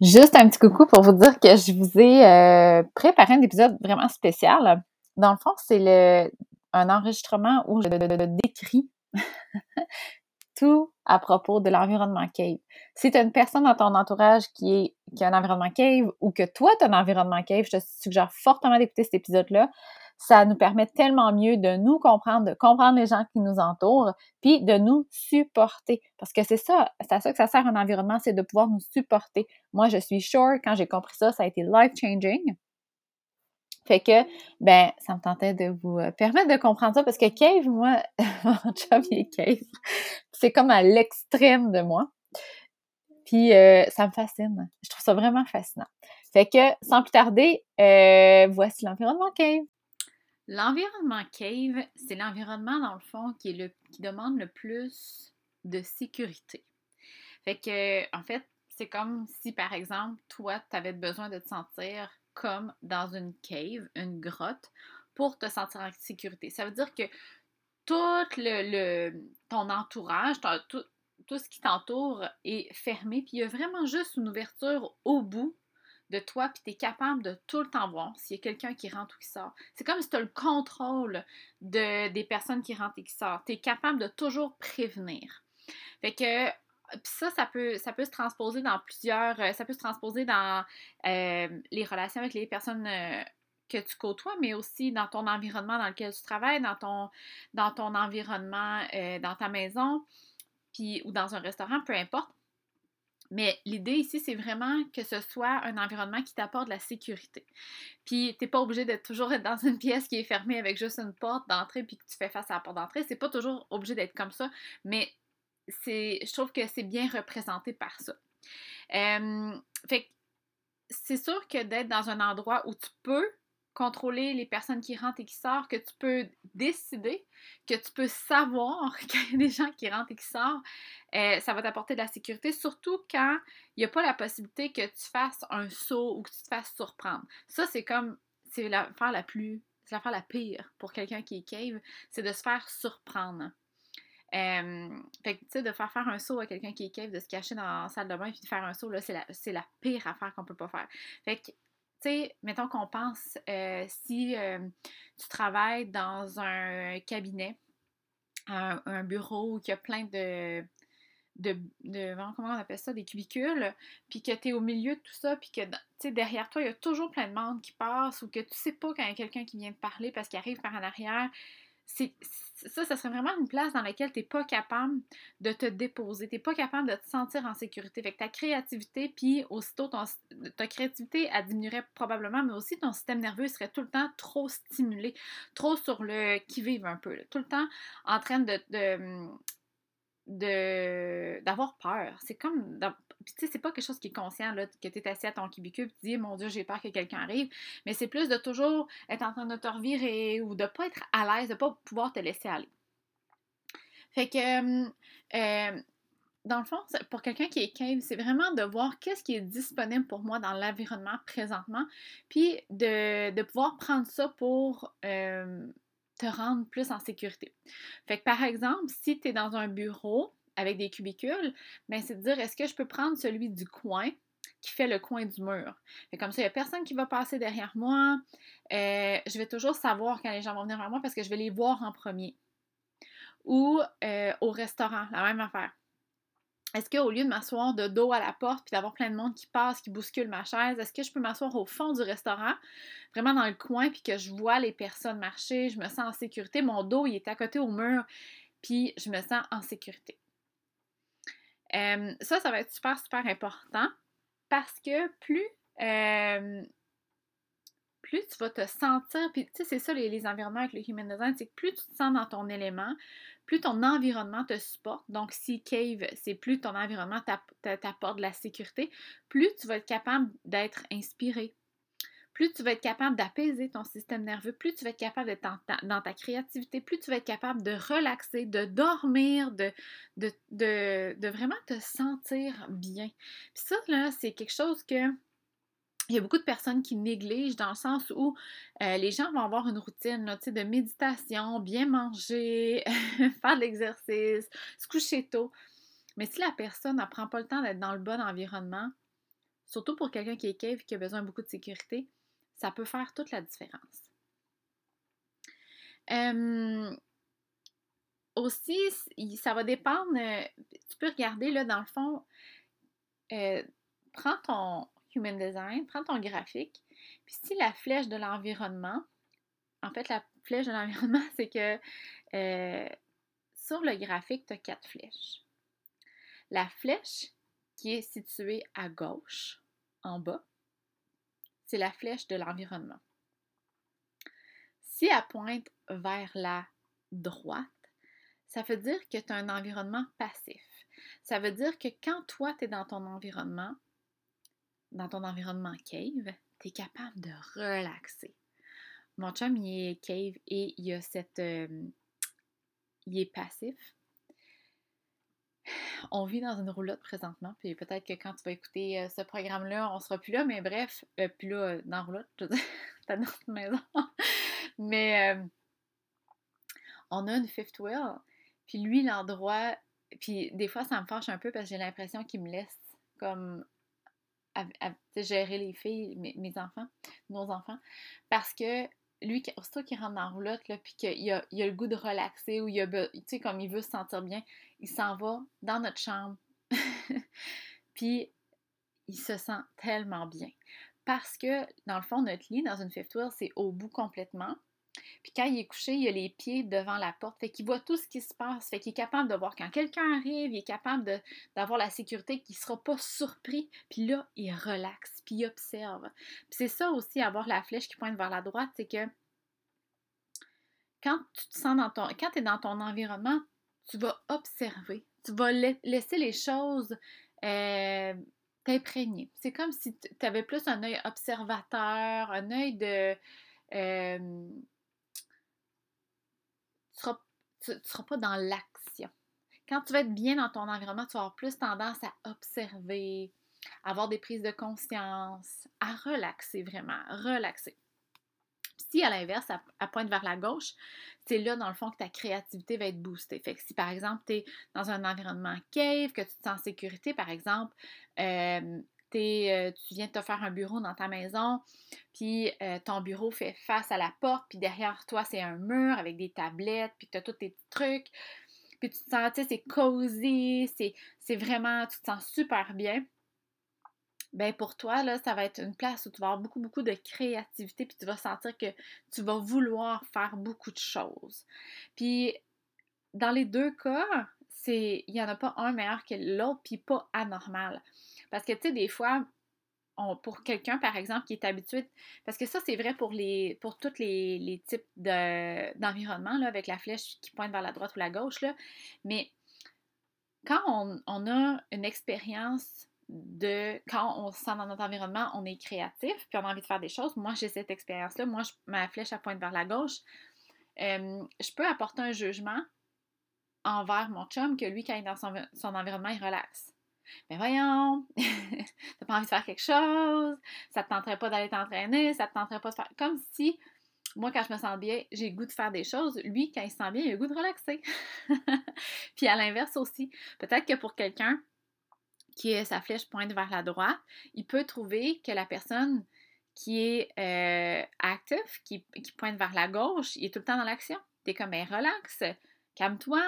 Juste un petit coucou pour vous dire que je vous ai euh, préparé un épisode vraiment spécial. Dans le fond, c'est le un enregistrement où je décris tout à propos de l'environnement cave. Si tu as une personne dans ton entourage qui, est, qui a un environnement cave ou que toi, tu as un environnement cave, je te suggère fortement d'écouter cet épisode-là ça nous permet tellement mieux de nous comprendre, de comprendre les gens qui nous entourent, puis de nous supporter. Parce que c'est ça, c'est à ça que ça sert un environnement, c'est de pouvoir nous supporter. Moi, je suis sure, quand j'ai compris ça, ça a été life-changing. Fait que, ben, ça me tentait de vous euh, permettre de comprendre ça parce que Cave, moi, mon job, est Cave. C'est comme à l'extrême de moi. Puis, euh, ça me fascine. Je trouve ça vraiment fascinant. Fait que, sans plus tarder, euh, voici l'environnement Cave. L'environnement cave, c'est l'environnement, dans le fond, qui, demande le plus de sécurité. En fait, c'est comme si, par exemple, toi, tu avais besoin de te sentir comme dans une cave, une grotte, pour te sentir en sécurité. Ça veut dire que tout ton entourage, tout, tout ce qui t'entoure est fermé, puis il y a vraiment juste une ouverture au bout de toi, puis tu es capable de tout le temps voir s'il y a quelqu'un qui rentre ou qui sort. C'est comme si tu as le contrôle de, des personnes qui rentrent et qui sortent. Tu es capable de toujours prévenir. Fait que ça, ça peut, se transposer dans plusieurs. Euh, ça peut se transposer dans euh, les relations avec les personnes euh, que tu côtoies, mais aussi dans ton environnement dans lequel tu travailles, dans ton, dans ton environnement, dans ta maison, puis, ou dans un restaurant, peu importe. Mais l'idée ici, c'est vraiment que ce soit un environnement qui t'apporte de la sécurité. Puis, tu n'es pas obligé de toujours être dans une pièce qui est fermée avec juste une porte d'entrée puis que tu fais face à la porte d'entrée. C'est pas toujours obligé d'être comme ça, mais c'est, je trouve que c'est bien représenté par ça. fait c'est sûr que d'être dans un endroit où tu peux contrôler les personnes qui rentrent et qui sortent, que tu peux décider, que tu peux savoir qu'il y a des gens qui rentrent et qui sortent, euh, ça va t'apporter de la sécurité, surtout quand il n'y a pas la possibilité que tu fasses un saut ou que tu te fasses surprendre. Ça, c'est comme, c'est l'affaire la plus, c'est l'affaire la pire pour quelqu'un qui est cave, c'est de se faire surprendre. Euh, fait que, tu sais, de faire faire un saut à quelqu'un qui est cave, de se cacher dans la salle de bain et de faire un saut, là, c'est la, la pire affaire qu'on peut pas faire. Fait que, tu sais, mettons qu'on pense euh, si euh, tu travailles dans un cabinet, un, bureau où il y a plein de, de, comment on appelle ça, des cubicules, puis que tu es au milieu de tout ça, puis que, derrière toi, il y a toujours plein de monde qui passe, ou que tu sais pas quand il y a quelqu'un qui vient te parler parce qu'il arrive par en arrière, ça, ça serait vraiment une place dans laquelle tu n'es pas capable de te déposer, tu n'es pas capable de te sentir en sécurité. Fait que ta créativité, puis aussitôt ta créativité, elle diminuerait probablement, mais aussi ton système nerveux serait tout le temps trop stimulé, trop sur le qui-vive un peu, tout le temps en train de, d'avoir peur. C'est comme puis tu sais, c'est pas quelque chose qui est conscient, là, que tu es assis à ton cubicule et tu dis, mon Dieu, j'ai peur que quelqu'un arrive. Mais c'est plus de toujours être en train de te revirer ou de pas être à l'aise, de pas pouvoir te laisser aller. Fait que, euh, dans le fond, pour quelqu'un qui est cave, c'est vraiment de voir qu'est-ce qui est disponible pour moi dans l'environnement présentement, puis de, pouvoir prendre ça pour euh, te rendre plus en sécurité. Fait que par exemple, si tu es dans un bureau, avec des cubicules, mais c'est de dire est-ce que je peux prendre celui du coin qui fait le coin du mur? Et comme ça, il n'y a personne qui va passer derrière moi. Euh, je vais toujours savoir quand les gens vont venir vers moi parce que je vais les voir en premier. Ou euh, au restaurant, la même affaire. Est-ce qu'au lieu de m'asseoir de dos à la porte puis d'avoir plein de monde qui passe, qui bouscule ma chaise, est-ce que je peux m'asseoir au fond du restaurant, vraiment dans le coin, puis que je vois les personnes marcher, je me sens en sécurité, mon dos il est à côté au mur, puis je me sens en sécurité ça, ça va être super, super important parce que plus, plus tu vas te sentir, puis tu sais, c'est ça les, environnements avec le Human Design, c'est que plus tu te sens dans ton élément, plus ton environnement te supporte. Donc, si Cave, c'est plus ton environnement t'apporte de la sécurité, plus tu vas être capable d'être inspiré, plus tu vas être capable d'apaiser ton système nerveux, plus tu vas être capable d'être dans ta, créativité, plus tu vas être capable de relaxer, de dormir, de, vraiment te sentir bien. Puis ça, là, c'est quelque chose que il y a beaucoup de personnes qui négligent dans le sens où euh, les gens vont avoir une routine là, de méditation, bien manger, faire de l'exercice, se coucher tôt. Mais si la personne ne prend pas le temps d'être dans le bon environnement, surtout pour quelqu'un qui est cave et qui a besoin de beaucoup de sécurité, ça peut faire toute la différence. aussi, ça va dépendre. Euh, tu peux regarder là, dans le fond, euh, prends ton human design, prends ton graphique, puis si la flèche de l'environnement, en fait, la flèche de l'environnement, c'est que euh, sur le graphique, tu as quatre flèches. La flèche qui est située à gauche, en bas, c'est la flèche de l'environnement. Si elle pointe vers la droite, ça veut dire que tu as un environnement passif. Ça veut dire que quand toi, tu es dans ton environnement, dans ton environnement cave, tu es capable de relaxer. Mon chum, il est cave et il a cette. Euh, il est passif. On vit dans une roulotte présentement, puis peut-être que quand tu vas écouter euh, ce programme-là, on sera plus là, mais bref, euh, plus là, dans la roulotte, je veux dire, dans notre maison. mais on a une fifth wheel, puis lui, l'endroit, puis des fois, ça me fâche un peu parce que j'ai l'impression qu'il me laisse comme gérer les filles, mes, enfants, nos enfants, parce que lui, aussitôt qu'il rentre dans la roulotte, puis qu'il a, le goût de relaxer ou il a, comme il veut se sentir bien, il s'en va dans notre chambre. puis il se sent tellement bien. Parce que, dans le fond, notre lit, dans une fifth wheel, c'est au bout complètement. Puis quand il est couché, il a les pieds devant la porte. Fait qu'il voit tout ce qui se passe. Fait qu'il est capable de voir quand quelqu'un arrive. Il est capable d'avoir la sécurité qu'il ne sera pas surpris. Puis là, il relaxe. Puis il observe. Puis c'est ça aussi, avoir la flèche qui pointe vers la droite, c'est que quand tu te sens dans ton. Quand es dans ton environnement, tu vas observer. Tu vas laisser les choses euh, t'imprégner. C'est comme si tu avais plus un œil observateur, un œil de. Euh, tu ne seras pas dans l'action. Quand tu vas être bien dans ton environnement, tu vas avoir plus tendance à observer, à avoir des prises de conscience, à relaxer vraiment, relaxer. Si à l'inverse, elle, pointe vers la gauche, c'est là, dans le fond, que ta créativité va être boostée. Fait que si, par exemple, tu es dans un environnement cave, que tu te sens en sécurité, par exemple, euh, euh, tu viens te faire un bureau dans ta maison, puis euh, ton bureau fait face à la porte, puis derrière toi, c'est un mur avec des tablettes, puis tu as tous tes petits trucs, puis tu te sens, tu sais, c'est cosy, c'est vraiment, tu te sens super bien. Ben pour toi, là, ça va être une place où tu vas avoir beaucoup, beaucoup de créativité, puis tu vas sentir que tu vas vouloir faire beaucoup de choses. Puis dans les deux cas, c'est il n'y en a pas un meilleur que l'autre, puis pas anormal. Parce que, tu sais, des fois, on, pour quelqu'un, par exemple, qui est habitué, parce que ça, c'est vrai pour, les, pour tous les, types d'environnement, avec la flèche qui pointe vers la droite ou la gauche, là, mais quand on, a une expérience de quand on se sent dans notre environnement, on est créatif, puis on a envie de faire des choses. Moi, j'ai cette expérience-là. Moi, ma flèche, elle pointe vers la gauche. Euh, je peux apporter un jugement envers mon chum que lui, quand il est dans son, environnement, il relaxe. Mais voyons, t'as pas envie de faire quelque chose, ça te tenterait pas d'aller t'entraîner, ça te tenterait pas de faire. Comme si, moi, quand je me sens bien, j'ai le goût de faire des choses. Lui, quand il se sent bien, il a le goût de relaxer. Puis à l'inverse aussi, peut-être que pour quelqu'un qui est sa flèche pointe vers la droite, il peut trouver que la personne qui est euh, active, qui, pointe vers la gauche, il est tout le temps dans l'action. T'es comme, ben, relax, calme-toi,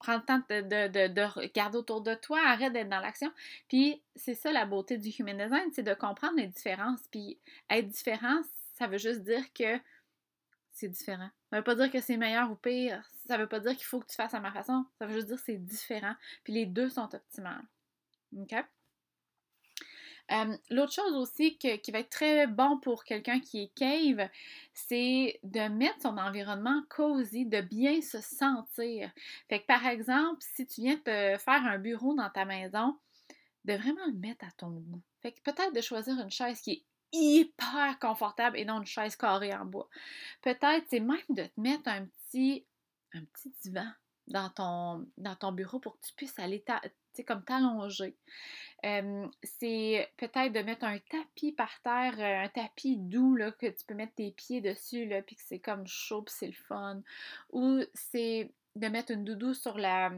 Prends le temps de, regarder autour de toi, arrête d'être dans l'action. Puis c'est ça la beauté du human design, c'est de comprendre les différences. Puis être différent, ça veut juste dire que c'est différent. Ça veut pas dire que c'est meilleur ou pire. Ça veut pas dire qu'il faut que tu fasses à ma façon. Ça veut juste dire que c'est différent. Puis les deux sont optimales. OK? L'autre chose aussi qui va être très bon pour quelqu'un qui est cave, c'est de mettre son environnement cosy, de bien se sentir. Fait que par exemple, si tu viens te faire un bureau dans ta maison, de vraiment le mettre à ton goût. Fait que peut-être de choisir une chaise qui est hyper confortable et non une chaise carrée en bois. Peut-être, c'est même de te mettre un petit, un petit divan dans ton, dans ton bureau pour que tu puisses aller comme t'allonger. c'est peut-être de mettre un tapis par terre, euh, un tapis doux là, que tu peux mettre tes pieds dessus, là, puis que c'est comme chaud, puis c'est le fun. Ou c'est de mettre une doudou sur la,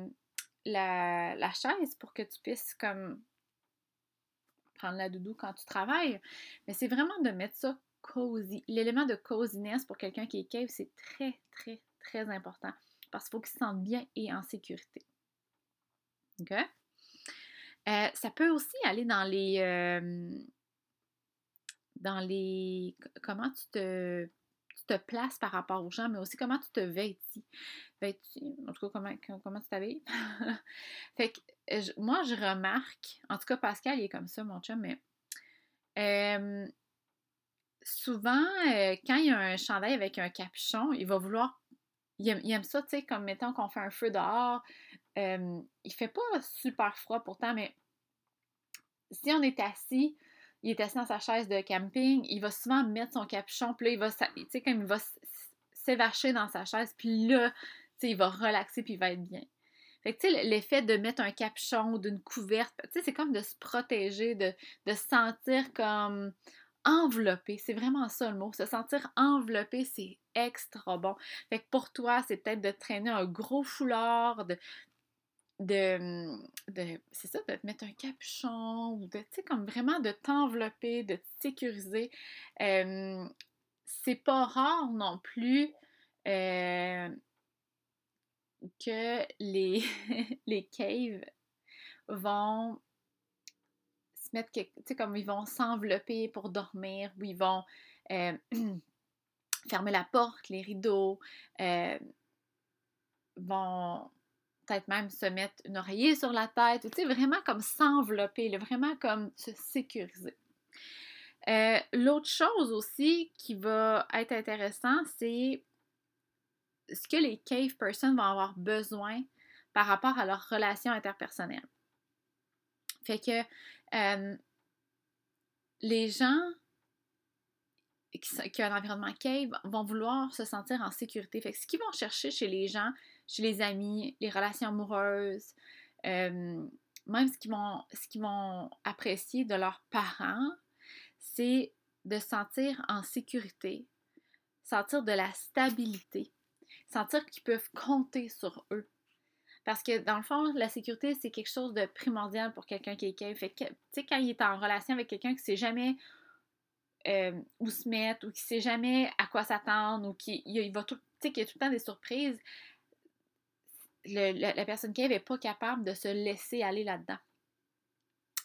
la, chaise pour que tu puisses comme prendre la doudou quand tu travailles. Mais c'est vraiment de mettre ça cozy. L'élément de coziness pour quelqu'un qui est cave, c'est très, très, très important. Parce qu'il faut qu'il se sente bien et en sécurité. OK? Euh, ça peut aussi aller dans les. Euh, dans les. Comment tu te, te places par rapport aux gens, mais aussi comment tu te vêtis. Vêtis, en tout cas, comment, comment tu t'habilles. fait que moi, je remarque, en tout cas, Pascal, il est comme ça, mon chum, mais. Euh, souvent, quand il y a un chandail avec un capuchon, il va vouloir. Il aime, ça, tu sais, comme mettons qu'on fait un feu dehors, euh, il fait pas super froid pourtant, mais si on est assis, il est assis dans sa chaise de camping, il va souvent mettre son capuchon, puis là, il va, tu sais, comme il va s'évacher dans sa chaise, puis là, tu sais, il va relaxer, puis il va être bien. Fait que, tu sais, l'effet de mettre un capuchon d'une couverte, tu sais, c'est comme de se protéger, de, de se sentir comme enveloppé. C'est vraiment ça le mot. Se sentir enveloppé, c'est extra bon. Fait que pour toi, c'est peut-être de traîner un gros foulard, de, de, c'est ça, de te mettre un capuchon ou de, tu sais, comme vraiment de t'envelopper, de te sécuriser. c'est pas rare non plus que les, les caves vont se mettre, tu sais, comme ils vont s'envelopper pour dormir, ou ils vont fermer la porte, les rideaux, vont peut-être même se mettre une oreiller sur la tête, tu sais, vraiment comme s'envelopper, vraiment comme se sécuriser. Euh, l'autre chose aussi qui va être intéressant, c'est ce que les cave persons vont avoir besoin par rapport à leur relation interpersonnelle. Fait que euh, les gens qui, ont un environnement cave vont vouloir se sentir en sécurité. Fait que ce qu'ils vont chercher chez les gens, chez les amis, les relations amoureuses, euh, même ce qu'ils vont, vont apprécier de leurs parents, c'est de se sentir en sécurité, sentir de la stabilité, sentir qu'ils peuvent compter sur eux. Parce que dans le fond, la sécurité, c'est quelque chose de primordial pour quelqu'un qui est cave. Que, tu sais, quand il est en relation avec quelqu'un qui ne sait jamais euh, où se mettre ou qui sait jamais à quoi s'attendre ou qui il va tout, tu sais, qui a tout le temps des surprises, la, personne qui n'est pas capable de se laisser aller là-dedans.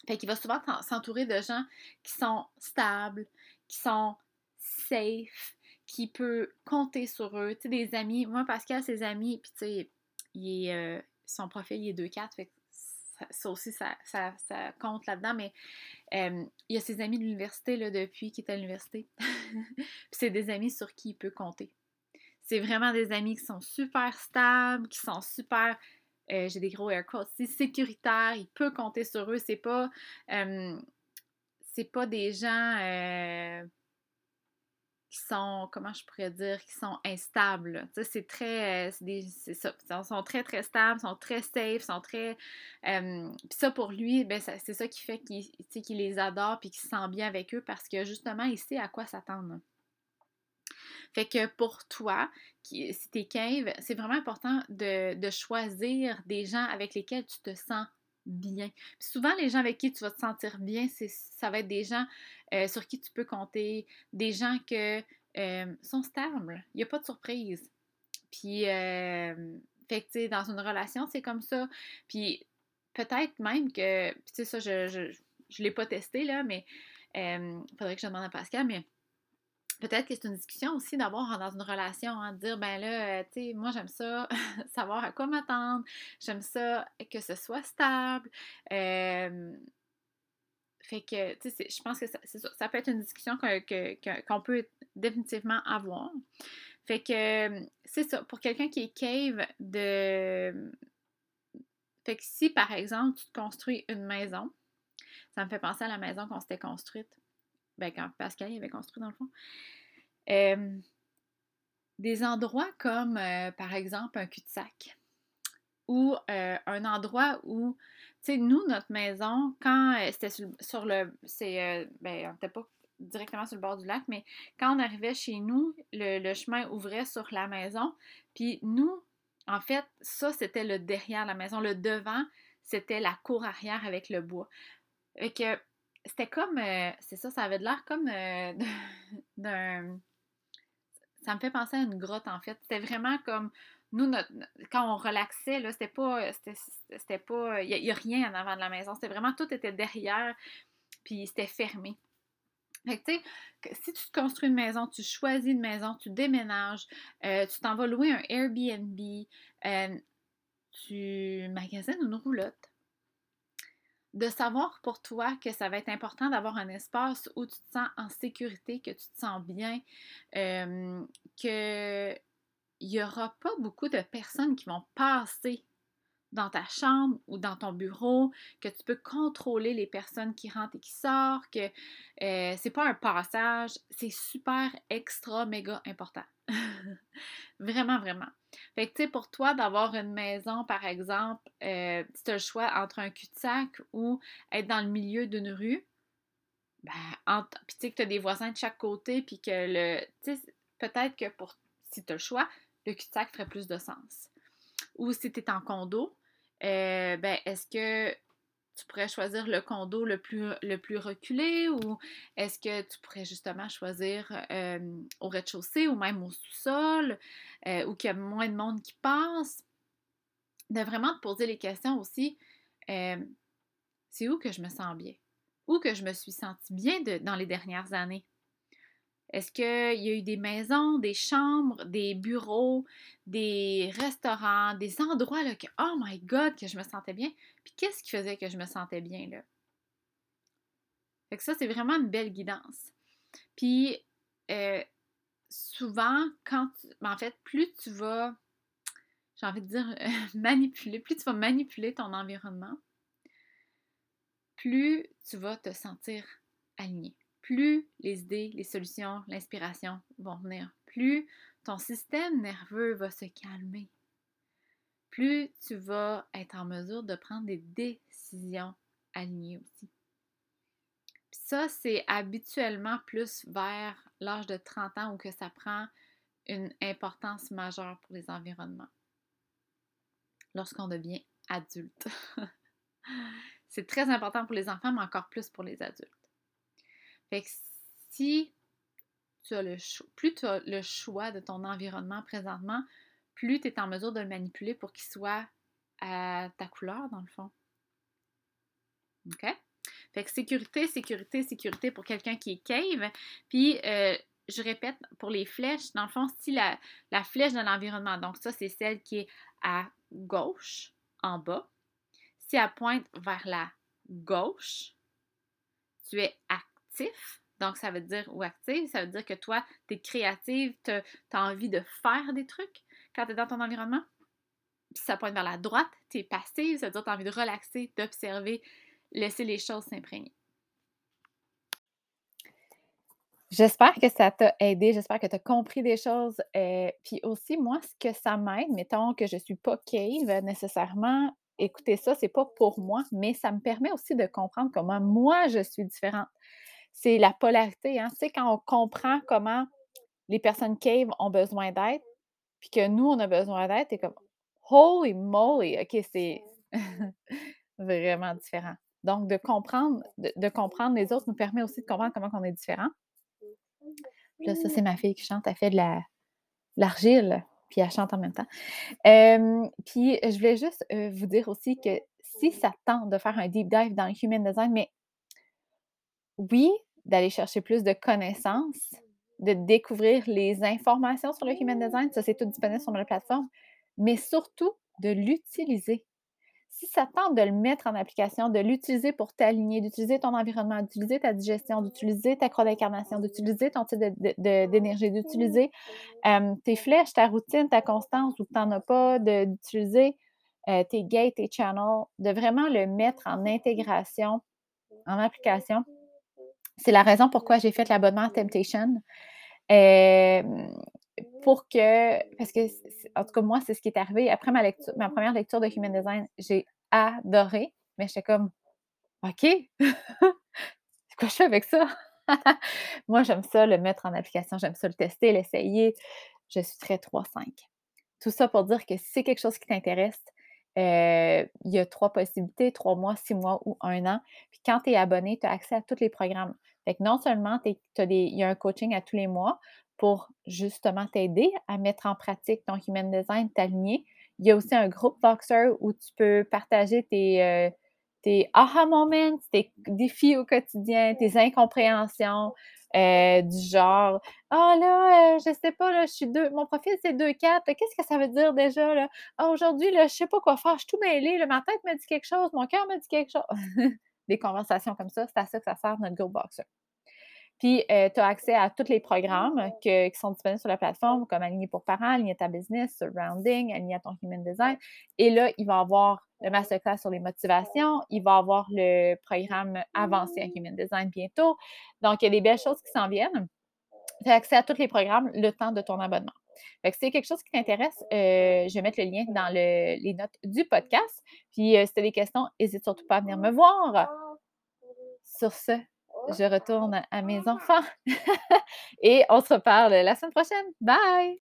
Fait qu'il va souvent s'entourer de gens qui sont stables, qui sont safe, qui peut compter sur eux. Tu sais, des amis. Moi, Pascal, ses amis, puis tu sais, il est, euh, son profil, il est 2-4, fait ça, aussi, ça, compte là-dedans, mais euh, il y a ses amis de l'université depuis qu'il est à l'université. puis c'est des amis sur qui il peut compter. C'est vraiment des amis qui sont super stables, qui sont super. Euh, j'ai des gros air quotes, c'est sécuritaire, il peut compter sur eux. C'est pas. Euh, c'est pas des gens qui sont, comment je pourrais dire, qui sont instables. C'est très, c'est ça, ils sont très, très stables, sont très safe, sont très... puis ça, pour lui, ben, c'est ça qui fait qu'il les adore puis qu'il se sent bien avec eux parce que, justement, il sait à quoi s'attendre. Fait que pour toi, qui, si t'es cave, c'est vraiment important de, de choisir des gens avec lesquels tu te sens bien. souvent, les gens avec qui tu vas te sentir bien, ça va être des gens euh, sur qui tu peux compter, des gens qui euh, sont stables. Il n'y a pas de surprise. Puis, euh, fait que, tu dans une relation, c'est comme ça. Puis, peut-être même que, tu sais, ça, je ne l'ai pas testé, là, mais il faudrait que je demande à Pascal, mais peut-être que c'est une discussion aussi d'avoir dans une relation, hein, de dire, ben là, euh, tu sais, moi j'aime ça, savoir à quoi m'attendre, j'aime ça que ce soit stable. fait que, tu sais, je pense que ça, ça, peut être une discussion qu'on peut définitivement avoir. Fait que, c'est ça, pour quelqu'un qui est cave, de... Fait que si, par exemple, tu te construis une maison, ça me fait penser à la maison qu'on s'était construite ben, quand Pascal y avait construit dans le fond, des endroits comme, euh, par exemple, un cul-de-sac ou euh, un endroit où, tu sais, nous, notre maison, quand euh, c'était sur, le, c'est, ben, on n'était pas directement sur le bord du lac, mais quand on arrivait chez nous, le, chemin ouvrait sur la maison, puis nous, en fait, ça, c'était le derrière la maison. Le devant, c'était la cour arrière avec le bois. Fait que c'était comme, euh, c'est ça, ça avait de l'air comme euh, d'un... Ça me fait penser à une grotte, en fait. C'était vraiment comme, nous, quand on relaxait, là, c'était pas, c'était pas, il n'y a, rien en avant de la maison. C'était vraiment, tout était derrière, puis c'était fermé. Fait que, tu sais, si tu te construis une maison, tu choisis une maison, tu déménages, euh, tu t'en vas louer un Airbnb, tu magasines une roulotte, de savoir pour toi que ça va être important d'avoir un espace où tu te sens en sécurité, que tu te sens bien, euh, qu'il n'y aura pas beaucoup de personnes qui vont passer dans ta chambre ou dans ton bureau, que tu peux contrôler les personnes qui rentrent et qui sortent, que euh, c'est pas un passage, c'est super extra méga important. vraiment, vraiment. Fait que, tu sais, pour toi, d'avoir une maison, par exemple, euh, si tu as le choix entre un cul-de-sac ou être dans le milieu d'une rue, ben, tu sais que tu as des voisins de chaque côté, puis que le. Tu sais, peut-être que pour. Si tu as le choix, le cul-de-sac ferait plus de sens. Ou si tu es en condo, euh, ben, est-ce que tu pourrais choisir le condo le plus, le plus reculé ou est-ce que tu pourrais justement choisir euh, au rez-de-chaussée ou même au sous-sol euh, ou qu'il y a moins de monde qui passe? De vraiment te poser les questions aussi, c'est où que je me sens bien? Où que je me suis sentie bien dans les dernières années? Est-ce qu'il y a eu des maisons, des chambres, des bureaux, des restaurants, des endroits là, que, oh my God, que je me sentais bien? Puis qu'est-ce qui faisait que je me sentais bien là? Fait que ça, c'est vraiment une belle guidance. Puis euh, souvent, quand tu. Ben, en fait, plus tu vas, j'ai envie de dire, manipuler, plus tu vas manipuler ton environnement, plus tu vas te sentir aligné plus les idées, les solutions, l'inspiration vont venir, plus ton système nerveux va se calmer, plus tu vas être en mesure de prendre des décisions alignées aussi. ça, c'est habituellement plus vers l'âge de 30 ans où que ça prend une importance majeure pour les environnements. Lorsqu'on devient adulte. c'est très important pour les enfants, mais encore plus pour les adultes. Fait que si tu as le plus tu as le choix de ton environnement présentement, plus tu es en mesure de le manipuler pour qu'il soit à ta couleur, dans le fond. OK? Fait que sécurité, sécurité, sécurité pour quelqu'un qui est cave. Puis, euh, je répète, pour les flèches, dans le fond, si la, la flèche de l'environnement, donc ça, c'est celle qui est à gauche, en bas. Si elle pointe vers la gauche, tu es à donc, ça veut dire, ou active, ça veut dire que toi, tu es créative, tu as envie de faire des trucs quand tu es dans ton environnement. Puis ça pointe vers la droite, tu es passive, ça veut dire que tu as envie de relaxer, d'observer, laisser les choses s'imprégner. J'espère que ça t'a aidé, j'espère que tu as compris des choses. Euh, puis aussi, moi, ce que ça m'aide, mettons que je ne suis pas cave nécessairement, écoutez ça, c'est pas pour moi, mais ça me permet aussi de comprendre comment moi je suis différente c'est la polarité. Hein? Sais, quand on comprend comment les personnes cave ont besoin d'aide, puis que nous, on a besoin d'aide, c'est comme Holy moly! OK, c'est vraiment différent. Donc, de comprendre, de, comprendre les autres nous permet aussi de comprendre comment on est différent. là, ça, c'est ma fille qui chante. Elle fait de la l'argile, puis elle chante en même temps. puis, je voulais juste vous dire aussi que si ça tente de faire un deep dive dans le human design, mais oui, d'aller chercher plus de connaissances, de découvrir les informations sur le Human Design, ça c'est tout disponible sur ma plateforme, mais surtout de l'utiliser. Si ça tente de le mettre en application, de l'utiliser pour t'aligner, d'utiliser ton environnement, d'utiliser ta digestion, d'utiliser ta croix d'incarnation, d'utiliser ton type d'énergie, d'utiliser tes flèches, ta routine, ta constance ou tu n'en as pas, d'utiliser tes gates, tes channels, de vraiment le mettre en intégration, en application c'est la raison pourquoi j'ai fait l'abonnement Temptation. pour que, parce que, en tout cas, moi, c'est ce qui est arrivé. Après ma, lecture, ma première lecture de Human Design, j'ai adoré, mais j'étais comme, OK, c'est quoi je fais avec ça? moi, j'aime ça, le mettre en application, j'aime ça le tester, l'essayer. Je suis très 3-5. Tout ça pour dire que si c'est quelque chose qui t'intéresse, il y a trois possibilités, trois mois, six mois ou un an. Puis quand tu es abonné, tu as accès à tous les programmes. Fait que non seulement il y a un coaching à tous les mois pour justement t'aider à mettre en pratique ton human design, t'aligner. Il y a aussi un groupe Voxer où tu peux partager tes, tes aha moments, tes défis au quotidien, tes incompréhensions, euh, du genre Ah là, euh, je sais pas, là, je suis deux, mon profil c'est 2-4, qu'est-ce que ça veut dire déjà? Là? Ah, aujourd'hui, là, je sais pas quoi faire, je suis tout mêlée, ma tête me dit quelque chose, mon cœur me dit quelque chose. Des conversations comme ça, c'est à ça que ça sert notre Go Boxer. Puis, euh, tu as accès à tous les programmes qui sont disponibles sur la plateforme, comme Aligner pour parents, Aligner ta business, Surrounding, Aligner ton Human Design. Et là, il va y avoir le masterclass sur les motivations, il va y avoir le programme avancé à Human Design bientôt. Donc, il y a des belles choses qui s'en viennent. Tu as accès à tous les programmes le temps de ton abonnement. Fait que si c'est quelque chose qui t'intéresse, euh, je vais mettre le lien dans les notes du podcast. Puis, euh, si tu as des questions, n'hésite surtout pas à venir me voir. Sur ce, je retourne à mes enfants. Et on se reparle la semaine prochaine. Bye!